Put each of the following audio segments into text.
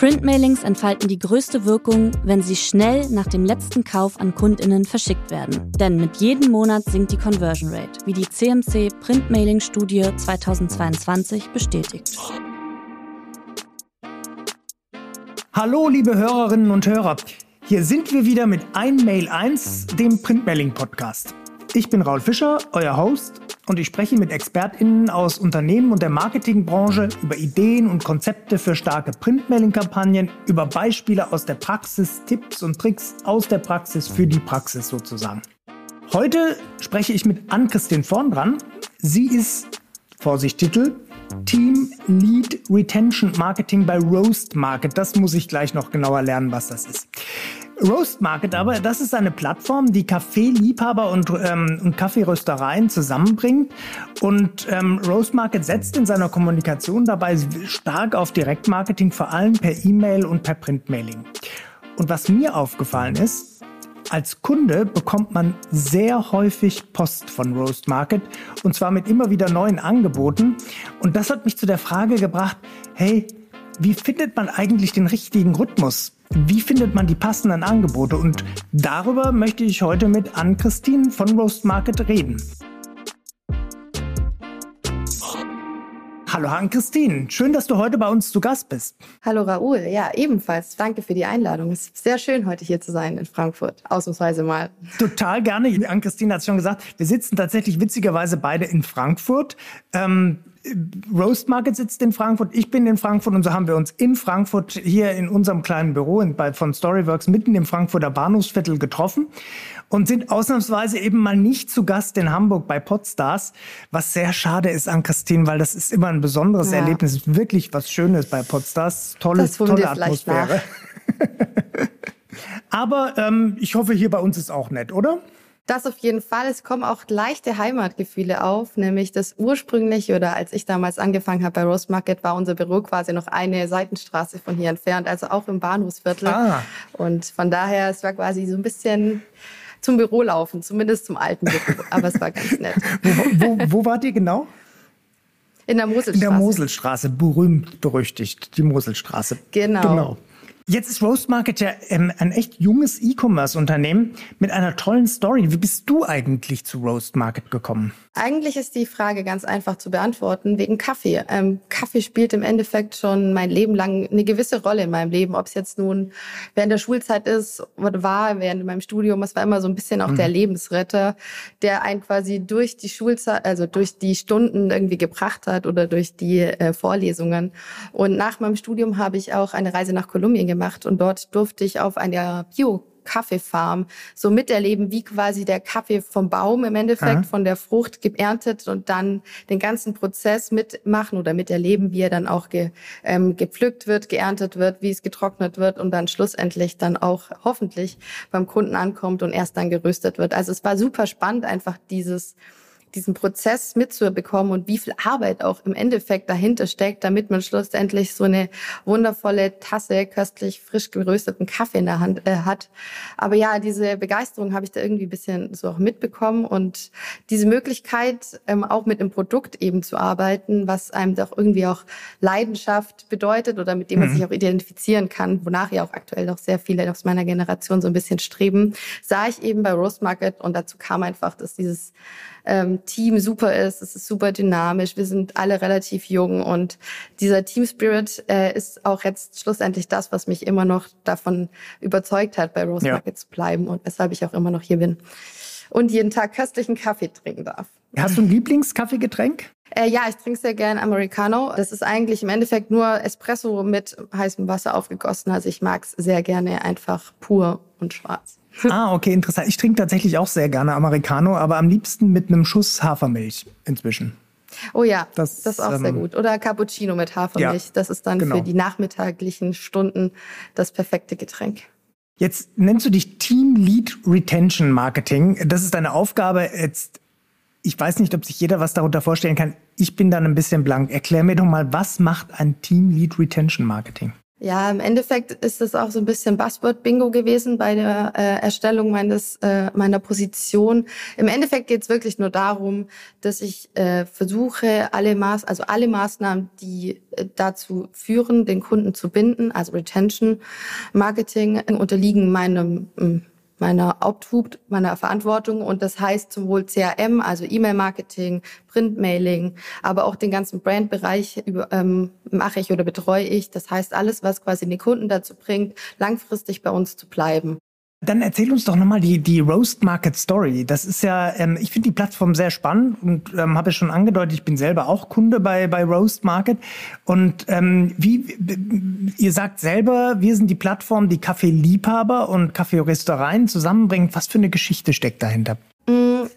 Printmailings entfalten die größte Wirkung, wenn sie schnell nach dem letzten Kauf an Kundinnen verschickt werden. Denn mit jedem Monat sinkt die Conversion Rate, wie die CMC Printmailing Studie 2022 bestätigt. Hallo liebe Hörerinnen und Hörer, hier sind wir wieder mit Ein Mail 1, dem Printmailing Podcast. Ich bin Raul Fischer, euer Host, und ich spreche mit ExpertInnen aus Unternehmen und der Marketingbranche über Ideen und Konzepte für starke Printmailing-Kampagnen, über Beispiele aus der Praxis, Tipps und Tricks aus der Praxis für die Praxis sozusagen. Heute spreche ich mit Ann-Christine Vorn dran. Sie ist, Vorsicht Titel, Team Lead Retention Marketing bei Roast Market. Das muss ich gleich noch genauer lernen, was das ist. Roast Market aber, das ist eine Plattform, die Kaffeeliebhaber und, ähm, und Kaffeeröstereien zusammenbringt. Und ähm, Roast Market setzt in seiner Kommunikation dabei stark auf Direktmarketing, vor allem per E-Mail und per Printmailing. Und was mir aufgefallen ist, als Kunde bekommt man sehr häufig Post von Roast Market und zwar mit immer wieder neuen Angeboten. Und das hat mich zu der Frage gebracht, hey, wie findet man eigentlich den richtigen Rhythmus? Wie findet man die passenden Angebote? Und darüber möchte ich heute mit Ann-Christine von Roast Market reden. Hallo Ann-Christine, schön, dass du heute bei uns zu Gast bist. Hallo Raoul, ja ebenfalls. Danke für die Einladung. Es ist sehr schön, heute hier zu sein in Frankfurt, ausnahmsweise mal. Total gerne. Ann-Christine hat es schon gesagt, wir sitzen tatsächlich witzigerweise beide in Frankfurt. Ähm, Roast Market sitzt in Frankfurt, ich bin in Frankfurt und so haben wir uns in Frankfurt hier in unserem kleinen Büro in, bei, von Storyworks mitten im Frankfurter Bahnhofsviertel getroffen und sind ausnahmsweise eben mal nicht zu Gast in Hamburg bei Podstars, was sehr schade ist an Christine, weil das ist immer ein besonderes ja. Erlebnis, wirklich was Schönes bei Podstars, tolle, tolle Atmosphäre. Aber ähm, ich hoffe, hier bei uns ist auch nett, oder? Das auf jeden Fall. Es kommen auch leichte Heimatgefühle auf, nämlich das ursprüngliche oder als ich damals angefangen habe bei Rose Market, war unser Büro quasi noch eine Seitenstraße von hier entfernt, also auch im Bahnhofsviertel. Ah. Und von daher, es war quasi so ein bisschen zum Büro laufen, zumindest zum alten Büro. Aber es war ganz nett. wo, wo, wo wart ihr genau? In der Moselstraße. In der Moselstraße, berühmt berüchtigt, die Moselstraße. Genau. genau. Jetzt ist Roast Market ja ähm, ein echt junges E-Commerce-Unternehmen mit einer tollen Story. Wie bist du eigentlich zu Roast Market gekommen? Eigentlich ist die Frage ganz einfach zu beantworten, wegen Kaffee. Ähm, Kaffee spielt im Endeffekt schon mein Leben lang eine gewisse Rolle in meinem Leben. Ob es jetzt nun während der Schulzeit ist oder war, während meinem Studium, es war immer so ein bisschen auch mhm. der Lebensretter, der einen quasi durch die Schulzeit, also durch die Stunden irgendwie gebracht hat oder durch die äh, Vorlesungen. Und nach meinem Studium habe ich auch eine Reise nach Kolumbien gemacht und dort durfte ich auf einer Bio Kaffeefarm so miterleben, wie quasi der Kaffee vom Baum im Endeffekt, Aha. von der Frucht geerntet und dann den ganzen Prozess mitmachen oder miterleben, wie er dann auch ge, ähm, gepflückt wird, geerntet wird, wie es getrocknet wird und dann schlussendlich dann auch hoffentlich beim Kunden ankommt und erst dann geröstet wird. Also es war super spannend, einfach dieses diesen Prozess mitzubekommen und wie viel Arbeit auch im Endeffekt dahinter steckt, damit man schlussendlich so eine wundervolle Tasse köstlich frisch gerösteten Kaffee in der Hand äh, hat. Aber ja, diese Begeisterung habe ich da irgendwie ein bisschen so auch mitbekommen und diese Möglichkeit, ähm, auch mit einem Produkt eben zu arbeiten, was einem doch irgendwie auch Leidenschaft bedeutet oder mit dem man mhm. sich auch identifizieren kann, wonach ja auch aktuell noch sehr viele aus meiner Generation so ein bisschen streben, sah ich eben bei Roast Market und dazu kam einfach, dass dieses ähm, Team super ist. Es ist super dynamisch. Wir sind alle relativ jung und dieser Team Spirit äh, ist auch jetzt schlussendlich das, was mich immer noch davon überzeugt hat, bei Rose Market ja. zu bleiben und weshalb ich auch immer noch hier bin und jeden Tag köstlichen Kaffee trinken darf. Hast du ein Lieblingskaffeegetränk? Äh, ja, ich trinke sehr gern Americano. Das ist eigentlich im Endeffekt nur Espresso mit heißem Wasser aufgegossen. Also ich mag es sehr gerne einfach pur und schwarz. Ah, okay, interessant. Ich trinke tatsächlich auch sehr gerne Americano, aber am liebsten mit einem Schuss Hafermilch inzwischen. Oh ja, das, das ist auch ähm, sehr gut. Oder Cappuccino mit Hafermilch. Ja, das ist dann genau. für die nachmittaglichen Stunden das perfekte Getränk. Jetzt nennst du dich Team Lead Retention Marketing. Das ist deine Aufgabe. Jetzt, ich weiß nicht, ob sich jeder was darunter vorstellen kann. Ich bin dann ein bisschen blank. Erklär mir doch mal, was macht ein Team Lead Retention Marketing? Ja, im Endeffekt ist es auch so ein bisschen Buzzword-Bingo gewesen bei der äh, Erstellung meines äh, meiner Position. Im Endeffekt geht es wirklich nur darum, dass ich äh, versuche, alle Maß, also alle Maßnahmen, die äh, dazu führen, den Kunden zu binden, also Retention Marketing, unterliegen meinem hm, meiner Obhut, meiner Verantwortung. Und das heißt sowohl CRM, also E-Mail-Marketing, Printmailing, aber auch den ganzen Brandbereich ähm, mache ich oder betreue ich. Das heißt alles, was quasi den Kunden dazu bringt, langfristig bei uns zu bleiben. Dann erzähl uns doch nochmal die, die Roast Market Story. Das ist ja, ähm, ich finde die Plattform sehr spannend und ähm, habe es schon angedeutet, ich bin selber auch Kunde bei, bei Roast Market. Und ähm, wie, ihr sagt selber, wir sind die Plattform, die Kaffeeliebhaber und Kaffeeröstereien zusammenbringt. Was für eine Geschichte steckt dahinter?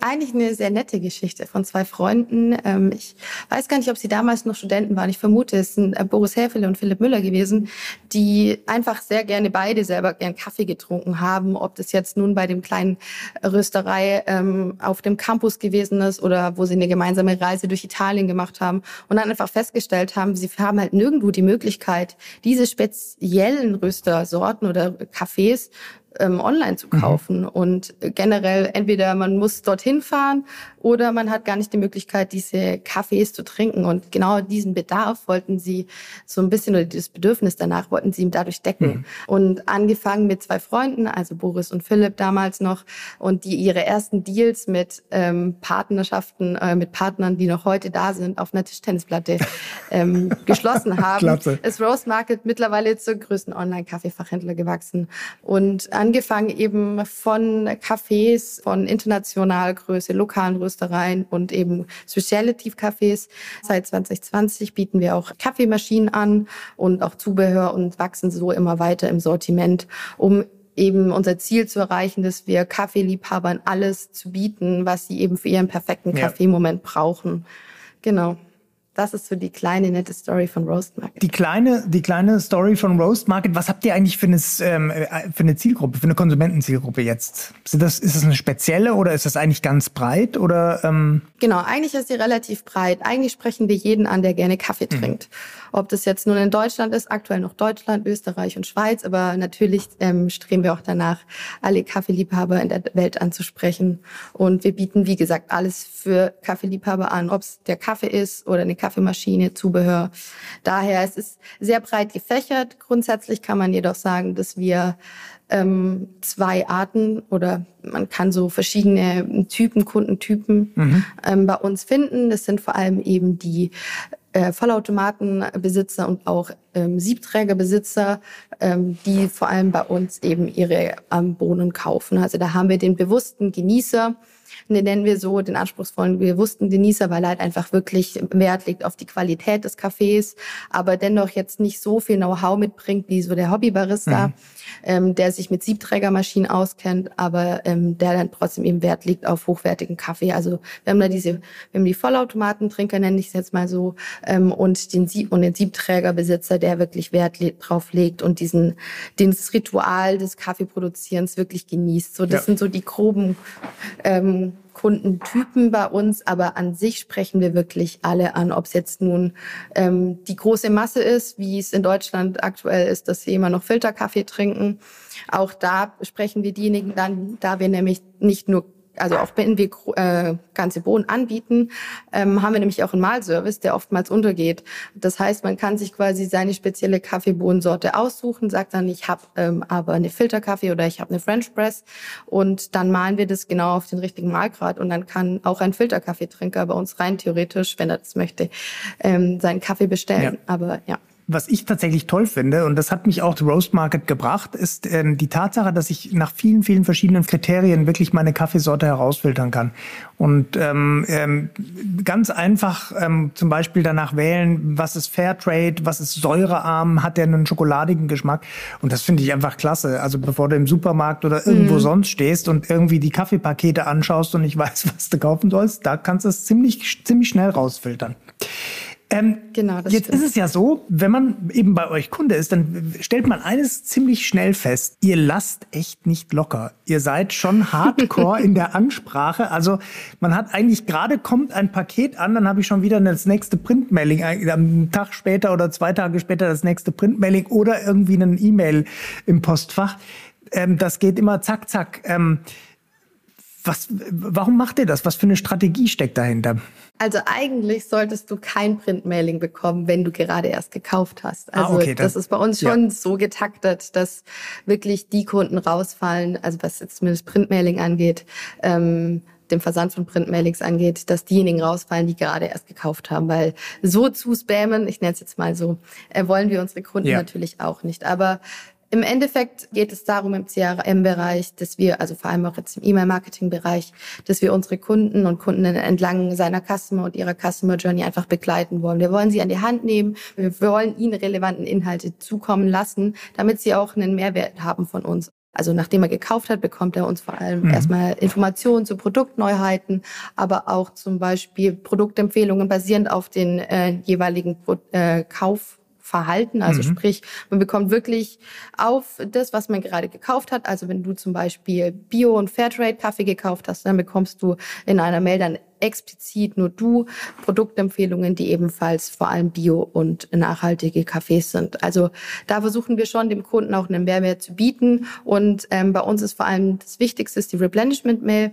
Eigentlich eine sehr nette Geschichte von zwei Freunden. Ähm, ich weiß gar nicht, ob sie damals noch Studenten waren. Ich vermute, es sind äh, Boris Häfele und Philipp Müller gewesen, die einfach sehr gerne beide selber gern Kaffee getrunken haben. Ob das jetzt nun bei dem kleinen Rösterei ähm, auf dem Campus gewesen ist oder wo sie eine gemeinsame Reise durch Italien gemacht haben und dann einfach festgestellt haben, sie haben halt nirgendwo die Möglichkeit, diese speziellen Röstersorten oder Kaffees ähm, online zu mhm. kaufen. Mhm. Und generell entweder man muss dorthin fahren oder man hat gar nicht die Möglichkeit, diese Kaffees zu trinken. Und genau diesen Bedarf wollten sie so ein bisschen oder das Bedürfnis danach wollten sie ihm dadurch decken. Mhm. Und angefangen mit zwei Freunden, also Boris und Philipp damals noch, und die ihre ersten Deals mit ähm, Partnerschaften, äh, mit Partnern, die noch heute da sind, auf einer Tischtennisplatte ähm, geschlossen haben, Klasse. ist Rose Market mittlerweile zur größten Online-Kaffeefachhändler gewachsen. Und angefangen eben von Cafés, von international Größe, lokalen Röstereien und eben Speciality-Cafés. Seit 2020 bieten wir auch Kaffeemaschinen an und auch Zubehör und wachsen so immer weiter im Sortiment, um eben unser Ziel zu erreichen, dass wir Kaffeeliebhabern alles zu bieten, was sie eben für ihren perfekten Kaffeemoment brauchen. Genau. Das ist so die kleine nette Story von Roast Market. Die kleine, die kleine Story von Roast Market. Was habt ihr eigentlich für eine, ähm, für eine Zielgruppe, für eine Konsumentenzielgruppe jetzt? Ist das, ist das eine spezielle oder ist das eigentlich ganz breit oder? Ähm? Genau, eigentlich ist sie relativ breit. Eigentlich sprechen wir jeden an, der gerne Kaffee mhm. trinkt. Ob das jetzt nun in Deutschland ist, aktuell noch Deutschland, Österreich und Schweiz, aber natürlich ähm, streben wir auch danach, alle Kaffeeliebhaber in der Welt anzusprechen. Und wir bieten, wie gesagt, alles für Kaffeeliebhaber an, ob es der Kaffee ist oder eine Kaffeemaschine, Zubehör. Daher es ist sehr breit gefächert. Grundsätzlich kann man jedoch sagen, dass wir ähm, zwei Arten oder man kann so verschiedene Typen, Kundentypen mhm. ähm, bei uns finden. Das sind vor allem eben die äh, Vollautomatenbesitzer und auch ähm, Siebträgerbesitzer, ähm, die vor allem bei uns eben ihre ähm, Bohnen kaufen. Also da haben wir den bewussten Genießer, nennen wir so, den anspruchsvollen, bewussten Genießer, weil er halt einfach wirklich Wert legt auf die Qualität des Kaffees, aber dennoch jetzt nicht so viel Know-how mitbringt wie so der Hobbybarista, mhm. ähm, der sich mit Siebträgermaschinen auskennt, aber ähm, der dann trotzdem eben Wert legt auf hochwertigen Kaffee. Also wir haben da diese, wir haben die Vollautomatentrinker, nenne ich es jetzt mal so, ähm, und den Sieb und den Siebträgerbesitzer, der wirklich Wert le drauf legt und diesen, dieses Ritual des Kaffeeproduzierens wirklich genießt. So, das ja. sind so die groben ähm, Kundentypen bei uns, aber an sich sprechen wir wirklich alle an, ob es jetzt nun ähm, die große Masse ist, wie es in Deutschland aktuell ist, dass sie immer noch Filterkaffee trinken. Auch da sprechen wir diejenigen dann, da wir nämlich nicht nur also auch wenn wir äh, ganze Bohnen anbieten, ähm, haben wir nämlich auch einen Malservice, der oftmals untergeht. Das heißt, man kann sich quasi seine spezielle Kaffeebohnensorte aussuchen, sagt dann, ich habe ähm, aber eine Filterkaffee oder ich habe eine French Press und dann malen wir das genau auf den richtigen Malgrad und dann kann auch ein Filterkaffeetrinker bei uns rein theoretisch, wenn er das möchte, ähm, seinen Kaffee bestellen. Ja. Aber ja was ich tatsächlich toll finde, und das hat mich auch zu Roast Market gebracht, ist ähm, die Tatsache, dass ich nach vielen, vielen verschiedenen Kriterien wirklich meine Kaffeesorte herausfiltern kann. Und ähm, ähm, ganz einfach ähm, zum Beispiel danach wählen, was ist Fairtrade, was ist säurearm, hat der einen schokoladigen Geschmack. Und das finde ich einfach klasse. Also bevor du im Supermarkt oder irgendwo mhm. sonst stehst und irgendwie die Kaffeepakete anschaust und nicht weißt, was du kaufen sollst, da kannst du es ziemlich, ziemlich schnell rausfiltern. Ähm, genau, das jetzt stimmt. ist es ja so, wenn man eben bei euch Kunde ist, dann stellt man eines ziemlich schnell fest. Ihr lasst echt nicht locker. Ihr seid schon hardcore in der Ansprache. Also man hat eigentlich gerade kommt ein Paket an, dann habe ich schon wieder das nächste Printmailing, am Tag später oder zwei Tage später das nächste Printmailing oder irgendwie eine E-Mail im Postfach. Ähm, das geht immer zack, zack. Ähm, was, warum macht ihr das? Was für eine Strategie steckt dahinter? Also eigentlich solltest du kein Printmailing bekommen, wenn du gerade erst gekauft hast. Ah, also ah, okay, das, das, ist bei uns schon ja. so getaktet, dass wirklich die Kunden rausfallen, also was jetzt zumindest Printmailing angeht, ähm, dem Versand von Printmailings angeht, dass diejenigen rausfallen, die gerade erst gekauft haben. Weil so zu spammen, ich nenne es jetzt mal so, äh, wollen wir unsere Kunden ja. natürlich auch nicht. Aber im Endeffekt geht es darum im CRM-Bereich, dass wir, also vor allem auch jetzt im E-Mail-Marketing-Bereich, dass wir unsere Kunden und Kundinnen entlang seiner Customer und ihrer Customer Journey einfach begleiten wollen. Wir wollen sie an die Hand nehmen. Wir wollen ihnen relevanten Inhalte zukommen lassen, damit sie auch einen Mehrwert haben von uns. Also nachdem er gekauft hat, bekommt er uns vor allem mhm. erstmal Informationen zu Produktneuheiten, aber auch zum Beispiel Produktempfehlungen basierend auf den äh, jeweiligen äh, Kauf Verhalten. Also mhm. sprich, man bekommt wirklich auf das, was man gerade gekauft hat. Also wenn du zum Beispiel Bio- und Fairtrade-Kaffee gekauft hast, dann bekommst du in einer Mail dann explizit nur du Produktempfehlungen, die ebenfalls vor allem bio und nachhaltige Kaffees sind. Also da versuchen wir schon dem Kunden auch einen Mehrwert zu bieten. Und ähm, bei uns ist vor allem das Wichtigste ist die Replenishment-Mail,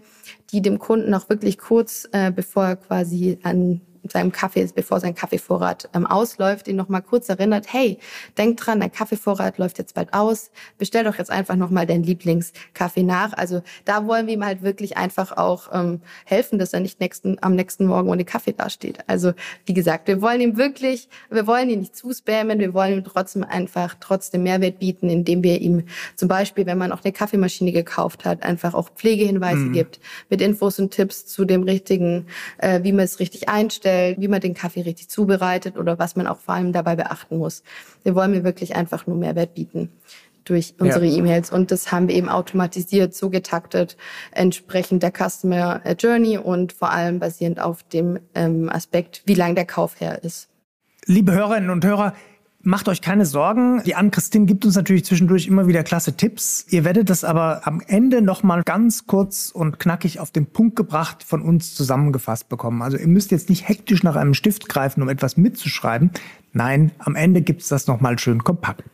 die dem Kunden auch wirklich kurz äh, bevor er quasi an seinem Kaffee, bevor sein Kaffeevorrat ähm, ausläuft, ihn nochmal kurz erinnert, hey, denk dran, dein Kaffeevorrat läuft jetzt bald aus, bestell doch jetzt einfach nochmal deinen Lieblingskaffee nach. Also da wollen wir ihm halt wirklich einfach auch ähm, helfen, dass er nicht nächsten, am nächsten Morgen ohne Kaffee dasteht. Also wie gesagt, wir wollen ihm wirklich, wir wollen ihn nicht zuspammen, wir wollen ihm trotzdem einfach trotzdem Mehrwert bieten, indem wir ihm zum Beispiel, wenn man auch eine Kaffeemaschine gekauft hat, einfach auch Pflegehinweise mhm. gibt mit Infos und Tipps zu dem richtigen, äh, wie man es richtig einstellt herstellt, wie man den Kaffee richtig zubereitet oder was man auch vor allem dabei beachten muss. Wir wollen mir wirklich einfach nur Mehrwert bieten durch unsere ja. E-Mails. Und das haben wir eben automatisiert, so getaktet, entsprechend der Customer Journey und vor allem basierend auf dem ähm, Aspekt, wie lang der Kauf her ist. Liebe Hörerinnen und Hörer, Macht euch keine Sorgen. Die Ann-Christine gibt uns natürlich zwischendurch immer wieder klasse Tipps. Ihr werdet das aber am Ende nochmal ganz kurz und knackig auf den Punkt gebracht von uns zusammengefasst bekommen. Also ihr müsst jetzt nicht hektisch nach einem Stift greifen, um etwas mitzuschreiben. Nein, am Ende gibt's das nochmal schön kompakt.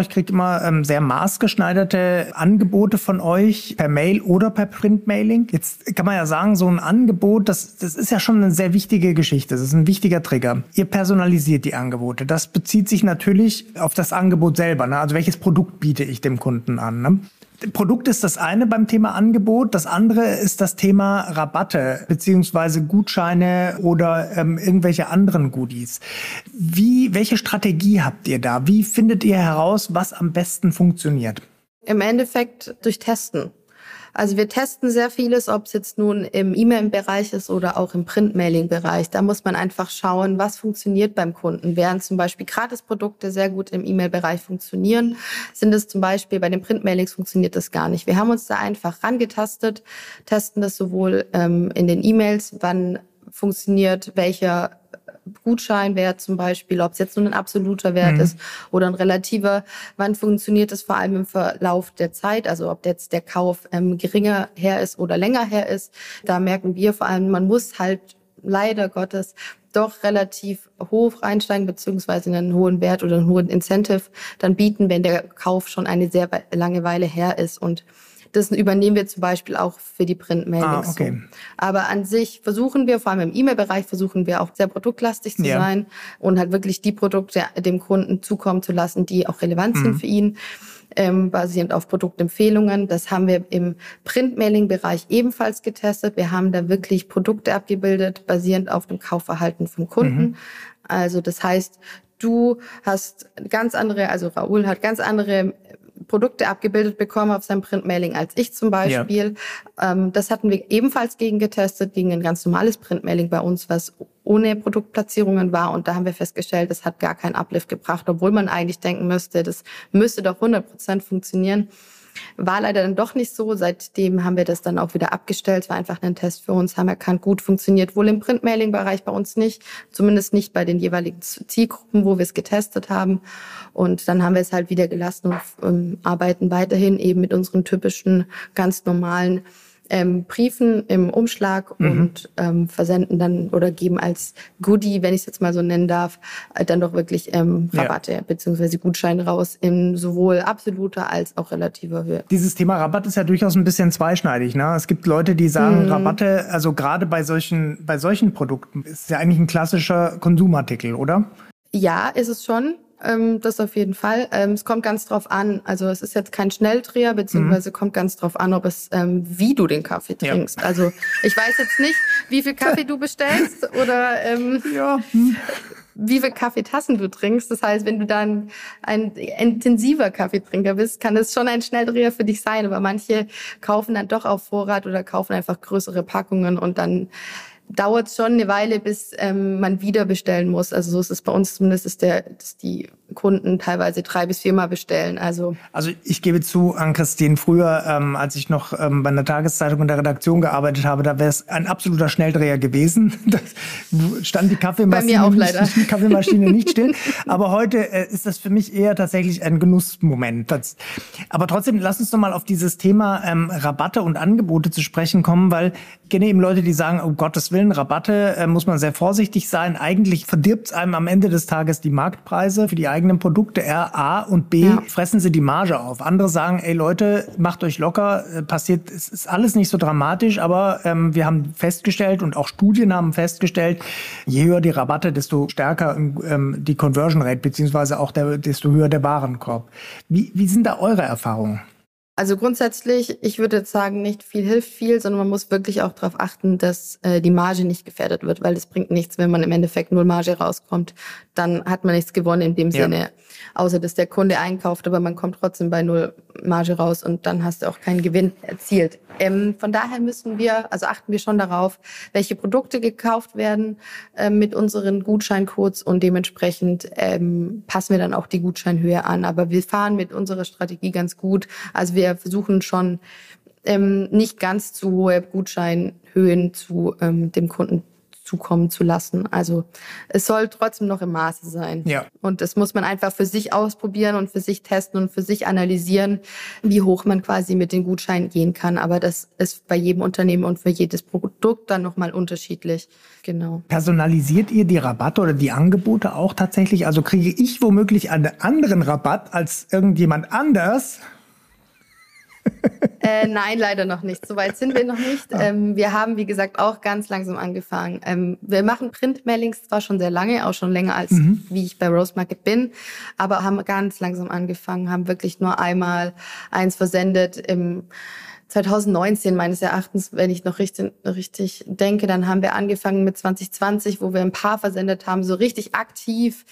Ich kriege immer ähm, sehr maßgeschneiderte Angebote von euch per Mail oder per Printmailing. Jetzt kann man ja sagen, so ein Angebot, das, das ist ja schon eine sehr wichtige Geschichte. Das ist ein wichtiger Trigger. Ihr personalisiert die Angebote. Das bezieht sich natürlich auf das Angebot selber. Ne? Also welches Produkt biete ich dem Kunden an? Ne? Produkt ist das eine beim Thema Angebot. Das andere ist das Thema Rabatte beziehungsweise Gutscheine oder ähm, irgendwelche anderen Goodies. Wie, welche Strategie habt ihr da? Wie findet ihr heraus, was am besten funktioniert? Im Endeffekt durch Testen. Also wir testen sehr vieles, ob es jetzt nun im E-Mail-Bereich ist oder auch im Print-Mailing-Bereich. Da muss man einfach schauen, was funktioniert beim Kunden. Während zum Beispiel Gratisprodukte sehr gut im E-Mail-Bereich funktionieren, sind es zum Beispiel bei den Print-Mailings funktioniert das gar nicht. Wir haben uns da einfach rangetastet, testen das sowohl ähm, in den E-Mails, wann funktioniert welcher Gutscheinwert zum Beispiel, ob es jetzt nur ein absoluter Wert mhm. ist oder ein relativer. Wann funktioniert es vor allem im Verlauf der Zeit? Also ob jetzt der Kauf ähm, geringer her ist oder länger her ist. Da merken wir vor allem, man muss halt leider Gottes doch relativ hoch einsteigen, beziehungsweise einen hohen Wert oder einen hohen Incentive dann bieten, wenn der Kauf schon eine sehr lange Weile her ist. Und das übernehmen wir zum Beispiel auch für die Printmailings. Ah, okay. Aber an sich versuchen wir, vor allem im E-Mail-Bereich, versuchen wir auch sehr produktlastig zu ja. sein und halt wirklich die Produkte dem Kunden zukommen zu lassen, die auch relevant mhm. sind für ihn. Ähm, basierend auf Produktempfehlungen. Das haben wir im Printmailing-Bereich ebenfalls getestet. Wir haben da wirklich Produkte abgebildet, basierend auf dem Kaufverhalten vom Kunden. Mhm. Also das heißt, du hast ganz andere, also Raoul hat ganz andere Produkte abgebildet bekommen auf seinem Printmailing als ich zum Beispiel. Ja. Ähm, das hatten wir ebenfalls gegen getestet, gegen ein ganz normales Printmailing bei uns, was ohne Produktplatzierungen war. Und da haben wir festgestellt, das hat gar keinen Uplift gebracht, obwohl man eigentlich denken müsste, das müsste doch 100 Prozent funktionieren. War leider dann doch nicht so. Seitdem haben wir das dann auch wieder abgestellt. Es war einfach ein Test für uns, haben erkannt, gut funktioniert wohl im Printmailing-Bereich bei uns nicht. Zumindest nicht bei den jeweiligen Zielgruppen, wo wir es getestet haben. Und dann haben wir es halt wieder gelassen und ähm, arbeiten weiterhin eben mit unseren typischen, ganz normalen ähm, Briefen im Umschlag mhm. und ähm, versenden dann oder geben als Goodie, wenn ich es jetzt mal so nennen darf, äh, dann doch wirklich ähm, Rabatte ja. bzw. Gutscheine raus in sowohl absoluter als auch relativer Höhe. Dieses Thema Rabatt ist ja durchaus ein bisschen zweischneidig. Ne? Es gibt Leute, die sagen, mhm. Rabatte, also gerade bei solchen, bei solchen Produkten, ist ja eigentlich ein klassischer Konsumartikel, oder? Ja, ist es schon. Ähm, das auf jeden Fall. Ähm, es kommt ganz drauf an. Also es ist jetzt kein Schnelldreher, beziehungsweise mhm. kommt ganz drauf an, ob es, ähm, wie du den Kaffee trinkst. Ja. Also ich weiß jetzt nicht, wie viel Kaffee du bestellst oder ähm, ja. Hm. wie viel Kaffeetassen du trinkst. Das heißt, wenn du dann ein intensiver Kaffeetrinker bist, kann es schon ein Schnelldreher für dich sein. Aber manche kaufen dann doch auf Vorrat oder kaufen einfach größere Packungen und dann dauert schon eine Weile, bis ähm, man wieder bestellen muss. Also so ist es bei uns zumindest, ist der, dass die Kunden teilweise drei bis viermal bestellen. Also, also ich gebe zu, an Christine, früher, ähm, als ich noch ähm, bei einer Tageszeitung in der Redaktion gearbeitet habe, da wäre es ein absoluter Schnelldreher gewesen. Da stand die Kaffeemaschine, auch leider. Nicht, die Kaffeemaschine nicht still. Aber heute äh, ist das für mich eher tatsächlich ein Genussmoment. Das, aber trotzdem, lass uns doch mal auf dieses Thema ähm, Rabatte und Angebote zu sprechen kommen, weil ich kenne eben Leute, die sagen, um Gottes Willen, Rabatte äh, muss man sehr vorsichtig sein. Eigentlich verdirbt es einem am Ende des Tages die Marktpreise für die eigenen Produkte. R, A und B ja. fressen sie die Marge auf. Andere sagen, ey Leute, macht euch locker, äh, passiert, es ist alles nicht so dramatisch, aber ähm, wir haben festgestellt und auch Studien haben festgestellt, je höher die Rabatte, desto stärker ähm, die Conversion Rate, beziehungsweise auch der, desto höher der Warenkorb. Wie, wie sind da eure Erfahrungen? Also grundsätzlich, ich würde jetzt sagen, nicht viel hilft viel, sondern man muss wirklich auch darauf achten, dass äh, die Marge nicht gefährdet wird, weil es bringt nichts, wenn man im Endeffekt null Marge rauskommt. Dann hat man nichts gewonnen in dem ja. Sinne außer dass der Kunde einkauft, aber man kommt trotzdem bei null Marge raus und dann hast du auch keinen Gewinn erzielt. Ähm, von daher müssen wir, also achten wir schon darauf, welche Produkte gekauft werden äh, mit unseren Gutscheincodes und dementsprechend ähm, passen wir dann auch die Gutscheinhöhe an. Aber wir fahren mit unserer Strategie ganz gut. Also wir versuchen schon ähm, nicht ganz zu hohe Gutscheinhöhen zu ähm, dem Kunden zukommen zu lassen. Also es soll trotzdem noch im Maße sein. Ja. Und das muss man einfach für sich ausprobieren und für sich testen und für sich analysieren, wie hoch man quasi mit den Gutscheinen gehen kann. Aber das ist bei jedem Unternehmen und für jedes Produkt dann nochmal unterschiedlich. Genau. Personalisiert ihr die Rabatte oder die Angebote auch tatsächlich? Also kriege ich womöglich einen anderen Rabatt als irgendjemand anders? Äh, nein, leider noch nicht. Soweit sind wir noch nicht. Ah. Ähm, wir haben, wie gesagt, auch ganz langsam angefangen. Ähm, wir machen Printmailings zwar schon sehr lange, auch schon länger als mhm. wie ich bei Rose Market bin, aber haben ganz langsam angefangen, haben wirklich nur einmal eins versendet im 2019 meines Erachtens, wenn ich noch richtig, richtig denke, dann haben wir angefangen mit 2020, wo wir ein paar versendet haben, so richtig aktiv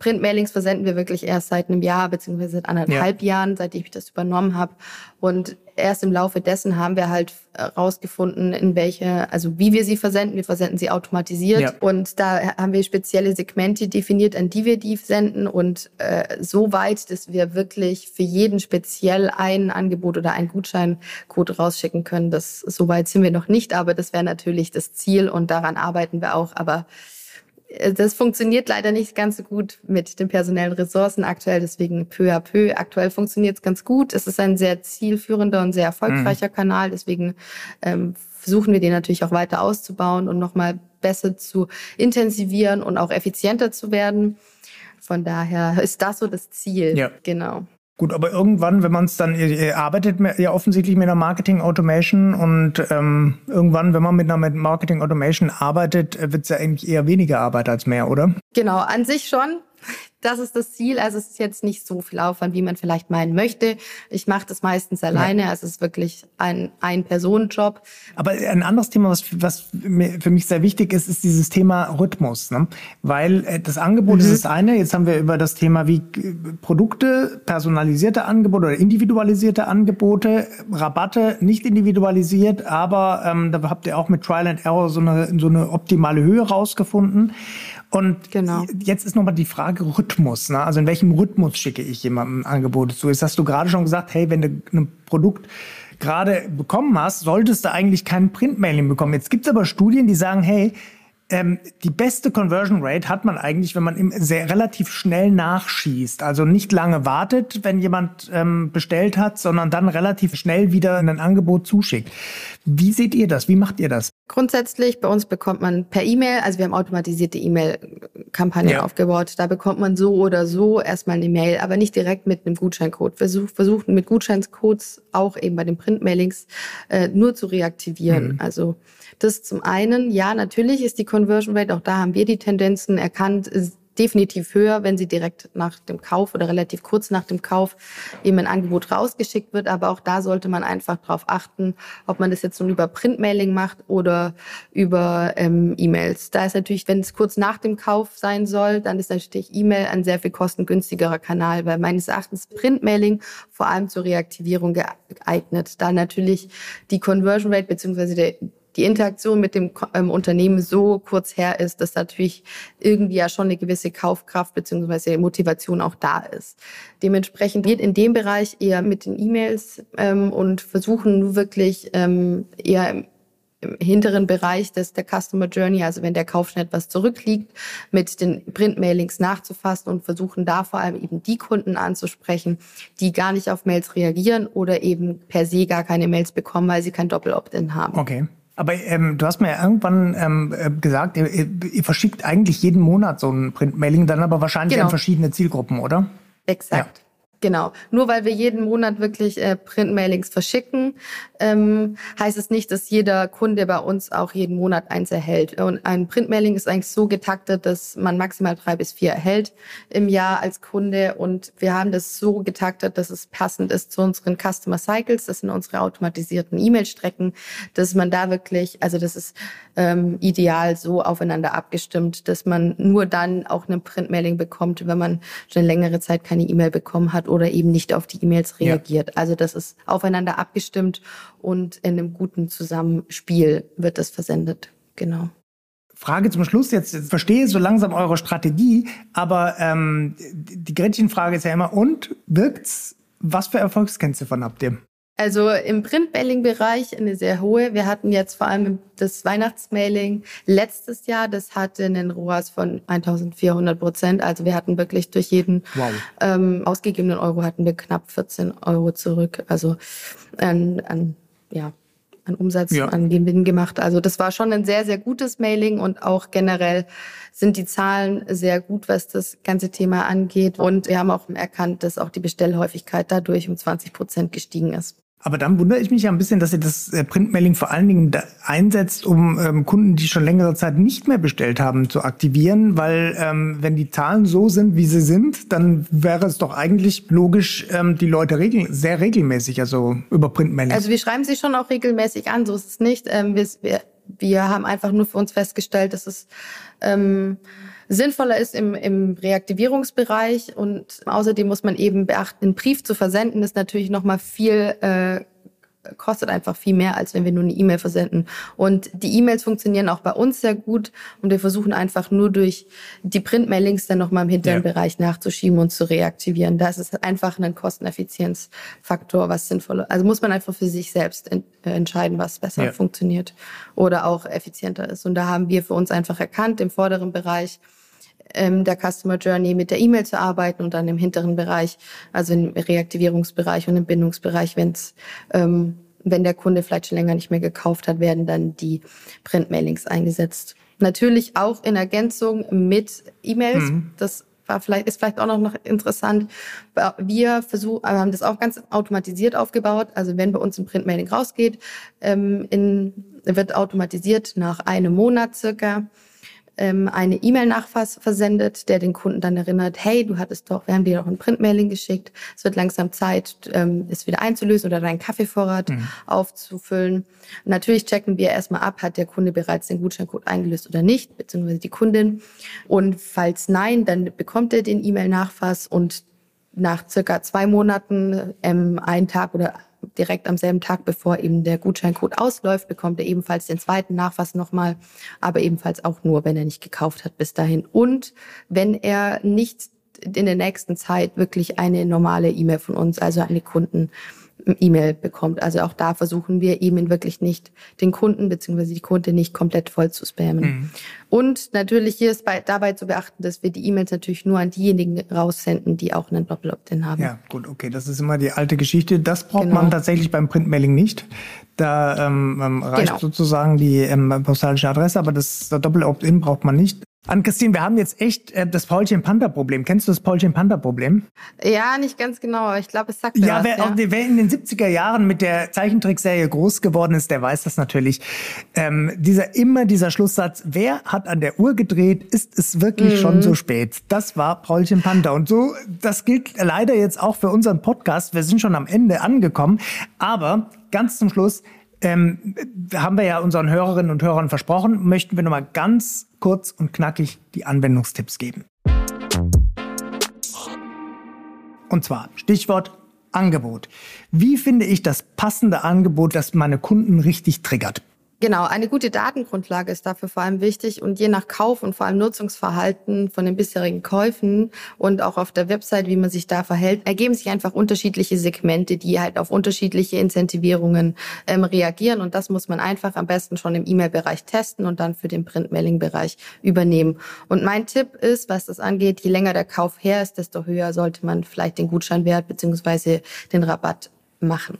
Printmailings versenden wir wirklich erst seit einem Jahr beziehungsweise seit anderthalb ja. Jahren, seitdem ich das übernommen habe. Und erst im Laufe dessen haben wir halt herausgefunden, in welche, also wie wir sie versenden. Wir versenden sie automatisiert ja. und da haben wir spezielle Segmente definiert, an die wir die senden und äh, so weit, dass wir wirklich für jeden speziell ein Angebot oder ein Gutscheincode rausschicken können. Das so weit sind wir noch nicht, aber das wäre natürlich das Ziel und daran arbeiten wir auch. Aber äh, das funktioniert leider nicht ganz so gut mit den personellen Ressourcen aktuell, deswegen peu à peu. Aktuell funktioniert es ganz gut. Es ist ein sehr zielführender und sehr erfolgreicher mhm. Kanal, deswegen ähm, versuchen wir den natürlich auch weiter auszubauen und nochmal besser zu intensivieren und auch effizienter zu werden. Von daher ist das so das Ziel. Ja. Genau. Gut, aber irgendwann, wenn man es dann, ihr arbeitet ja offensichtlich mit einer Marketing Automation und ähm, irgendwann, wenn man mit einer Marketing Automation arbeitet, wird es ja eigentlich eher weniger Arbeit als mehr, oder? Genau, an sich schon das ist das Ziel. Also es ist jetzt nicht so viel Aufwand, wie man vielleicht meinen möchte. Ich mache das meistens alleine. Ja. Also es ist wirklich ein Ein-Personen-Job. Aber ein anderes Thema, was, was für mich sehr wichtig ist, ist dieses Thema Rhythmus. Ne? Weil äh, das Angebot mhm. ist das eine. Jetzt haben wir über das Thema wie äh, Produkte, personalisierte Angebote oder individualisierte Angebote, Rabatte nicht individualisiert, aber ähm, da habt ihr auch mit Trial and Error so eine, so eine optimale Höhe rausgefunden. Und genau. jetzt ist nochmal die Frage Rhythmus. Ne? Also in welchem Rhythmus schicke ich jemandem Angebote zu? Jetzt hast du gerade schon gesagt, hey, wenn du ein Produkt gerade bekommen hast, solltest du eigentlich kein Printmailing bekommen. Jetzt gibt es aber Studien, die sagen, hey, ähm, die beste Conversion Rate hat man eigentlich, wenn man im sehr relativ schnell nachschießt. Also nicht lange wartet, wenn jemand ähm, bestellt hat, sondern dann relativ schnell wieder ein Angebot zuschickt. Wie seht ihr das? Wie macht ihr das? Grundsätzlich, bei uns bekommt man per E-Mail, also wir haben automatisierte E-Mail-Kampagnen ja. aufgebaut. Da bekommt man so oder so erstmal eine Mail, aber nicht direkt mit einem Gutscheincode. Wir versuchen mit Gutscheinscodes auch eben bei den Printmailings äh, nur zu reaktivieren. Mhm. Also das zum einen, ja, natürlich ist die Conversion Rate, auch da haben wir die Tendenzen erkannt, definitiv höher, wenn sie direkt nach dem Kauf oder relativ kurz nach dem Kauf eben ein Angebot rausgeschickt wird. Aber auch da sollte man einfach darauf achten, ob man das jetzt nun über Printmailing macht oder über ähm, E-Mails. Da ist natürlich, wenn es kurz nach dem Kauf sein soll, dann ist natürlich E-Mail ein sehr viel kostengünstigerer Kanal, weil meines Erachtens Printmailing vor allem zur Reaktivierung geeignet, da natürlich die Conversion Rate der die Interaktion mit dem ähm, Unternehmen so kurz her ist, dass natürlich irgendwie ja schon eine gewisse Kaufkraft beziehungsweise Motivation auch da ist. Dementsprechend geht in dem Bereich eher mit den E-Mails ähm, und versuchen wirklich ähm, eher im, im hinteren Bereich des, der Customer Journey, also wenn der Kauf schon etwas zurückliegt, mit den Printmailings nachzufassen und versuchen da vor allem eben die Kunden anzusprechen, die gar nicht auf Mails reagieren oder eben per se gar keine Mails bekommen, weil sie kein Doppel-Opt-in haben. Okay. Aber ähm, du hast mir ja irgendwann ähm, äh, gesagt, ihr, ihr, verschickt eigentlich jeden Monat so ein Printmailing, dann aber wahrscheinlich genau. an verschiedene Zielgruppen, oder? Exakt. Ja. Genau. Nur weil wir jeden Monat wirklich äh, Printmailings verschicken, ähm, heißt es nicht, dass jeder Kunde bei uns auch jeden Monat eins erhält. Und ein Printmailing ist eigentlich so getaktet, dass man maximal drei bis vier erhält im Jahr als Kunde. Und wir haben das so getaktet, dass es passend ist zu unseren Customer Cycles. Das sind unsere automatisierten E-Mail-Strecken, dass man da wirklich, also das ist ähm, ideal so aufeinander abgestimmt, dass man nur dann auch eine Printmailing bekommt, wenn man schon längere Zeit keine E-Mail bekommen hat oder eben nicht auf die E-Mails reagiert. Ja. Also das ist aufeinander abgestimmt und in einem guten Zusammenspiel wird das versendet. Genau. Frage zum Schluss. Jetzt, jetzt verstehe ich so langsam eure Strategie, aber ähm, die Gretchenfrage ist ja immer, und wirkt's? Was für Erfolgskennziffern habt ihr? Also im Printmailing-Bereich eine sehr hohe. Wir hatten jetzt vor allem das Weihnachtsmailing letztes Jahr, das hatte einen ROAS von 1400 Prozent. Also wir hatten wirklich durch jeden wow. ähm, ausgegebenen Euro hatten wir knapp 14 Euro zurück. Also an, an ja, an Umsatz, ja. an Gewinn gemacht. Also das war schon ein sehr, sehr gutes Mailing und auch generell sind die Zahlen sehr gut, was das ganze Thema angeht. Und wir haben auch erkannt, dass auch die Bestellhäufigkeit dadurch um 20 Prozent gestiegen ist. Aber dann wundere ich mich ja ein bisschen, dass ihr das äh, Printmailing vor allen Dingen einsetzt, um ähm, Kunden, die schon längere Zeit nicht mehr bestellt haben, zu aktivieren, weil ähm, wenn die Zahlen so sind, wie sie sind, dann wäre es doch eigentlich logisch, ähm, die Leute regel sehr regelmäßig, also über Printmailing. Also wir schreiben sie schon auch regelmäßig an, so ist es nicht. Ähm, wir, wir, wir haben einfach nur für uns festgestellt, dass es ähm, sinnvoller ist im, im Reaktivierungsbereich. Und außerdem muss man eben beachten, einen Brief zu versenden ist natürlich nochmal viel äh, kostet einfach viel mehr, als wenn wir nur eine E-Mail versenden. Und die E-Mails funktionieren auch bei uns sehr gut und wir versuchen einfach nur durch die Printmailings dann nochmal im hinteren ja. Bereich nachzuschieben und zu reaktivieren. Das ist einfach ein Kosteneffizienzfaktor, was sinnvoll ist. Also muss man einfach für sich selbst äh, entscheiden, was besser ja. funktioniert oder auch effizienter ist. Und da haben wir für uns einfach erkannt, im vorderen Bereich, ähm, der Customer Journey mit der E-Mail zu arbeiten und dann im hinteren Bereich, also im Reaktivierungsbereich und im Bindungsbereich, wenn's, ähm, wenn der Kunde vielleicht schon länger nicht mehr gekauft hat, werden dann die Printmailings eingesetzt. Natürlich auch in Ergänzung mit E-Mails. Mhm. Das war vielleicht, ist vielleicht auch noch, noch interessant. Wir versuchen, haben das auch ganz automatisiert aufgebaut. Also wenn bei uns ein Printmailing rausgeht, ähm, in, wird automatisiert nach einem Monat circa ähm, eine E-Mail-Nachfass versendet, der den Kunden dann erinnert, hey, du hattest doch, wir haben dir doch ein Printmailing geschickt, es wird langsam Zeit, ähm, es wieder einzulösen oder deinen Kaffeevorrat mhm. aufzufüllen. Natürlich checken wir erstmal ab, hat der Kunde bereits den Gutscheincode eingelöst oder nicht, beziehungsweise die Kundin. Und falls nein, dann bekommt er den E-Mail-Nachfass und nach circa zwei Monaten, ähm, einen Tag oder direkt am selben Tag, bevor eben der Gutscheincode ausläuft, bekommt er ebenfalls den zweiten Nachfass nochmal, aber ebenfalls auch nur, wenn er nicht gekauft hat bis dahin. Und wenn er nicht in der nächsten Zeit wirklich eine normale E-Mail von uns, also eine Kunden. E-Mail bekommt. Also auch da versuchen wir eben wirklich nicht den Kunden bzw. die Kunde nicht komplett voll zu spammen. Mhm. Und natürlich hier ist bei, dabei zu beachten, dass wir die E-Mails natürlich nur an diejenigen raussenden, die auch einen Doppel-Opt-in haben. Ja, gut, okay. Das ist immer die alte Geschichte. Das braucht genau. man tatsächlich beim Printmailing nicht. Da ähm, ähm reicht genau. sozusagen die ähm, postalische Adresse, aber das Doppel-Opt-in braucht man nicht. Ann-Christine, wir haben jetzt echt äh, das Paulchen-Panda-Problem. Kennst du das Paulchen-Panda-Problem? Ja, nicht ganz genau, ich glaube, es sagt ja, was. Wer, ja, wer in den 70er Jahren mit der Zeichentrickserie groß geworden ist, der weiß das natürlich. Ähm, dieser immer dieser Schlusssatz, wer hat an der Uhr gedreht, ist es wirklich mhm. schon so spät? Das war Paulchen Panda. Und so, das gilt leider jetzt auch für unseren Podcast. Wir sind schon am Ende angekommen. Aber ganz zum Schluss, ähm, haben wir ja unseren Hörerinnen und Hörern versprochen, möchten wir nochmal ganz kurz und knackig die Anwendungstipps geben. Und zwar Stichwort Angebot. Wie finde ich das passende Angebot, das meine Kunden richtig triggert? Genau, eine gute Datengrundlage ist dafür vor allem wichtig und je nach Kauf und vor allem Nutzungsverhalten von den bisherigen Käufen und auch auf der Website, wie man sich da verhält, ergeben sich einfach unterschiedliche Segmente, die halt auf unterschiedliche Incentivierungen ähm, reagieren und das muss man einfach am besten schon im E-Mail-Bereich testen und dann für den Print-Mailing-Bereich übernehmen. Und mein Tipp ist, was das angeht, je länger der Kauf her ist, desto höher sollte man vielleicht den Gutscheinwert beziehungsweise den Rabatt machen.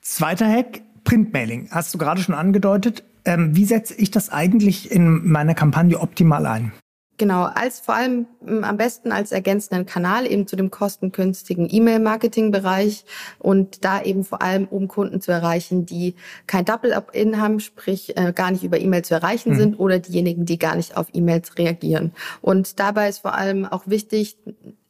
Zweiter Hack, Printmailing, hast du gerade schon angedeutet. Ähm, wie setze ich das eigentlich in meiner Kampagne optimal ein? Genau, als vor allem am besten als ergänzenden Kanal eben zu dem kostengünstigen E-Mail-Marketing-Bereich und da eben vor allem, um Kunden zu erreichen, die kein Double-Up-In haben, sprich äh, gar nicht über E-Mail zu erreichen mhm. sind oder diejenigen, die gar nicht auf E-Mails reagieren. Und dabei ist vor allem auch wichtig,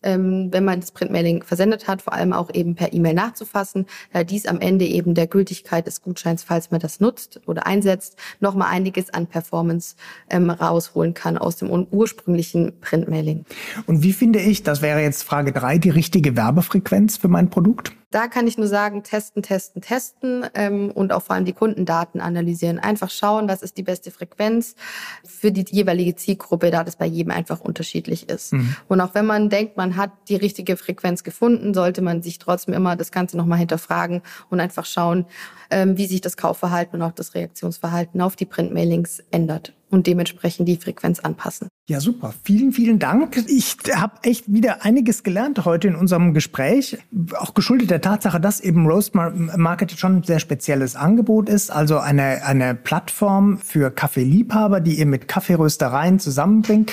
wenn man das Printmailing versendet hat, vor allem auch eben per E-Mail nachzufassen, da dies am Ende eben der Gültigkeit des Gutscheins, falls man das nutzt oder einsetzt, nochmal einiges an Performance ähm, rausholen kann aus dem ursprünglichen Printmailing. Und wie finde ich, das wäre jetzt Frage drei, die richtige Werbefrequenz für mein Produkt? Da kann ich nur sagen, testen, testen, testen ähm, und auch vor allem die Kundendaten analysieren. Einfach schauen, was ist die beste Frequenz für die jeweilige Zielgruppe, da das bei jedem einfach unterschiedlich ist. Mhm. Und auch wenn man denkt, man hat die richtige Frequenz gefunden, sollte man sich trotzdem immer das Ganze nochmal hinterfragen und einfach schauen, ähm, wie sich das Kaufverhalten und auch das Reaktionsverhalten auf die Printmailings ändert und dementsprechend die Frequenz anpassen. Ja, super. Vielen, vielen Dank. Ich habe echt wieder einiges gelernt heute in unserem Gespräch. Auch geschuldet der Tatsache, dass eben Roast Market schon ein sehr spezielles Angebot ist. Also eine, eine Plattform für Kaffeeliebhaber, die ihr mit Kaffeeröstereien zusammenbringt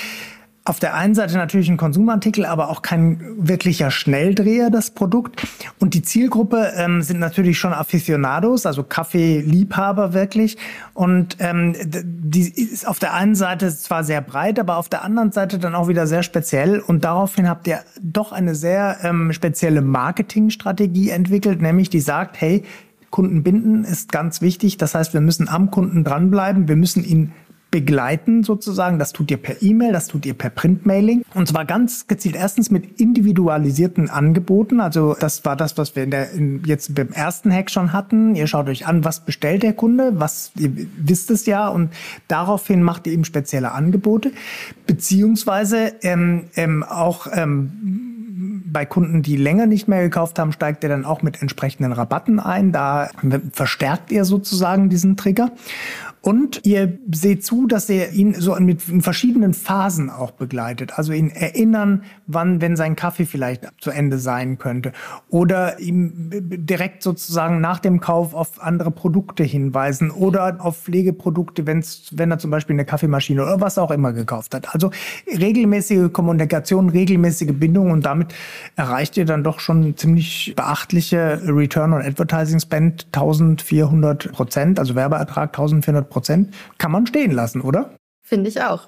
auf der einen Seite natürlich ein Konsumartikel, aber auch kein wirklicher Schnelldreher, das Produkt. Und die Zielgruppe ähm, sind natürlich schon Aficionados, also Kaffeeliebhaber wirklich. Und ähm, die ist auf der einen Seite zwar sehr breit, aber auf der anderen Seite dann auch wieder sehr speziell. Und daraufhin habt ihr doch eine sehr ähm, spezielle Marketingstrategie entwickelt, nämlich die sagt, hey, Kunden binden ist ganz wichtig. Das heißt, wir müssen am Kunden dranbleiben. Wir müssen ihn begleiten sozusagen. Das tut ihr per E-Mail, das tut ihr per Printmailing. Und zwar ganz gezielt erstens mit individualisierten Angeboten. Also das war das, was wir in der, in, jetzt beim ersten Hack schon hatten. Ihr schaut euch an, was bestellt der Kunde, was, ihr wisst es ja und daraufhin macht ihr eben spezielle Angebote. Beziehungsweise ähm, ähm, auch ähm, bei Kunden, die länger nicht mehr gekauft haben, steigt ihr dann auch mit entsprechenden Rabatten ein. Da verstärkt ihr sozusagen diesen Trigger. Und ihr seht zu, dass ihr ihn so mit verschiedenen Phasen auch begleitet. Also ihn erinnern, wann, wenn sein Kaffee vielleicht zu Ende sein könnte. Oder ihm direkt sozusagen nach dem Kauf auf andere Produkte hinweisen oder auf Pflegeprodukte, wenn's, wenn er zum Beispiel eine Kaffeemaschine oder was auch immer gekauft hat. Also regelmäßige Kommunikation, regelmäßige Bindung und damit erreicht ihr dann doch schon ziemlich beachtliche Return on Advertising Spend 1400 Prozent, also Werbeertrag 1400 Prozent kann man stehen lassen, oder? Finde ich auch.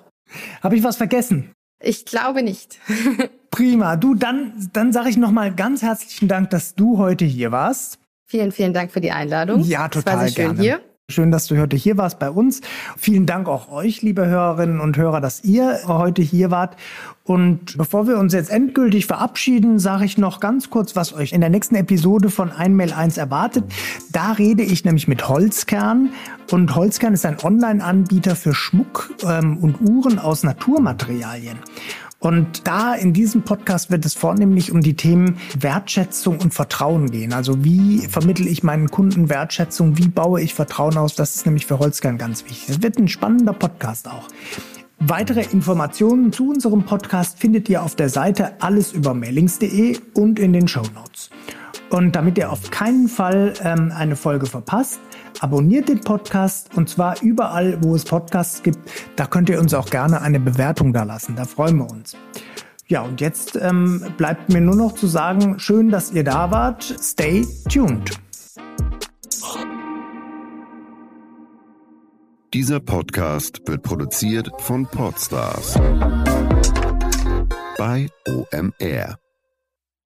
Habe ich was vergessen? Ich glaube nicht. Prima. Du, dann, dann sage ich nochmal ganz herzlichen Dank, dass du heute hier warst. Vielen, vielen Dank für die Einladung. Ja, total es war sehr gerne. schön hier. Schön, dass du heute hier warst bei uns. Vielen Dank auch euch, liebe Hörerinnen und Hörer, dass ihr heute hier wart. Und bevor wir uns jetzt endgültig verabschieden, sage ich noch ganz kurz, was euch in der nächsten Episode von Einmail 1 erwartet. Da rede ich nämlich mit Holzkern. Und Holzkern ist ein Online-Anbieter für Schmuck ähm, und Uhren aus Naturmaterialien. Und da in diesem Podcast wird es vornehmlich um die Themen Wertschätzung und Vertrauen gehen. Also wie vermittle ich meinen Kunden Wertschätzung? Wie baue ich Vertrauen aus? Das ist nämlich für Holzkern ganz wichtig. Es wird ein spannender Podcast auch. Weitere Informationen zu unserem Podcast findet ihr auf der Seite allesübermailings.de und in den Show Notes. Und damit ihr auf keinen Fall ähm, eine Folge verpasst, abonniert den Podcast und zwar überall, wo es Podcasts gibt. Da könnt ihr uns auch gerne eine Bewertung da lassen. Da freuen wir uns. Ja, und jetzt ähm, bleibt mir nur noch zu sagen, schön, dass ihr da wart. Stay tuned. Dieser Podcast wird produziert von Podstars bei OMR.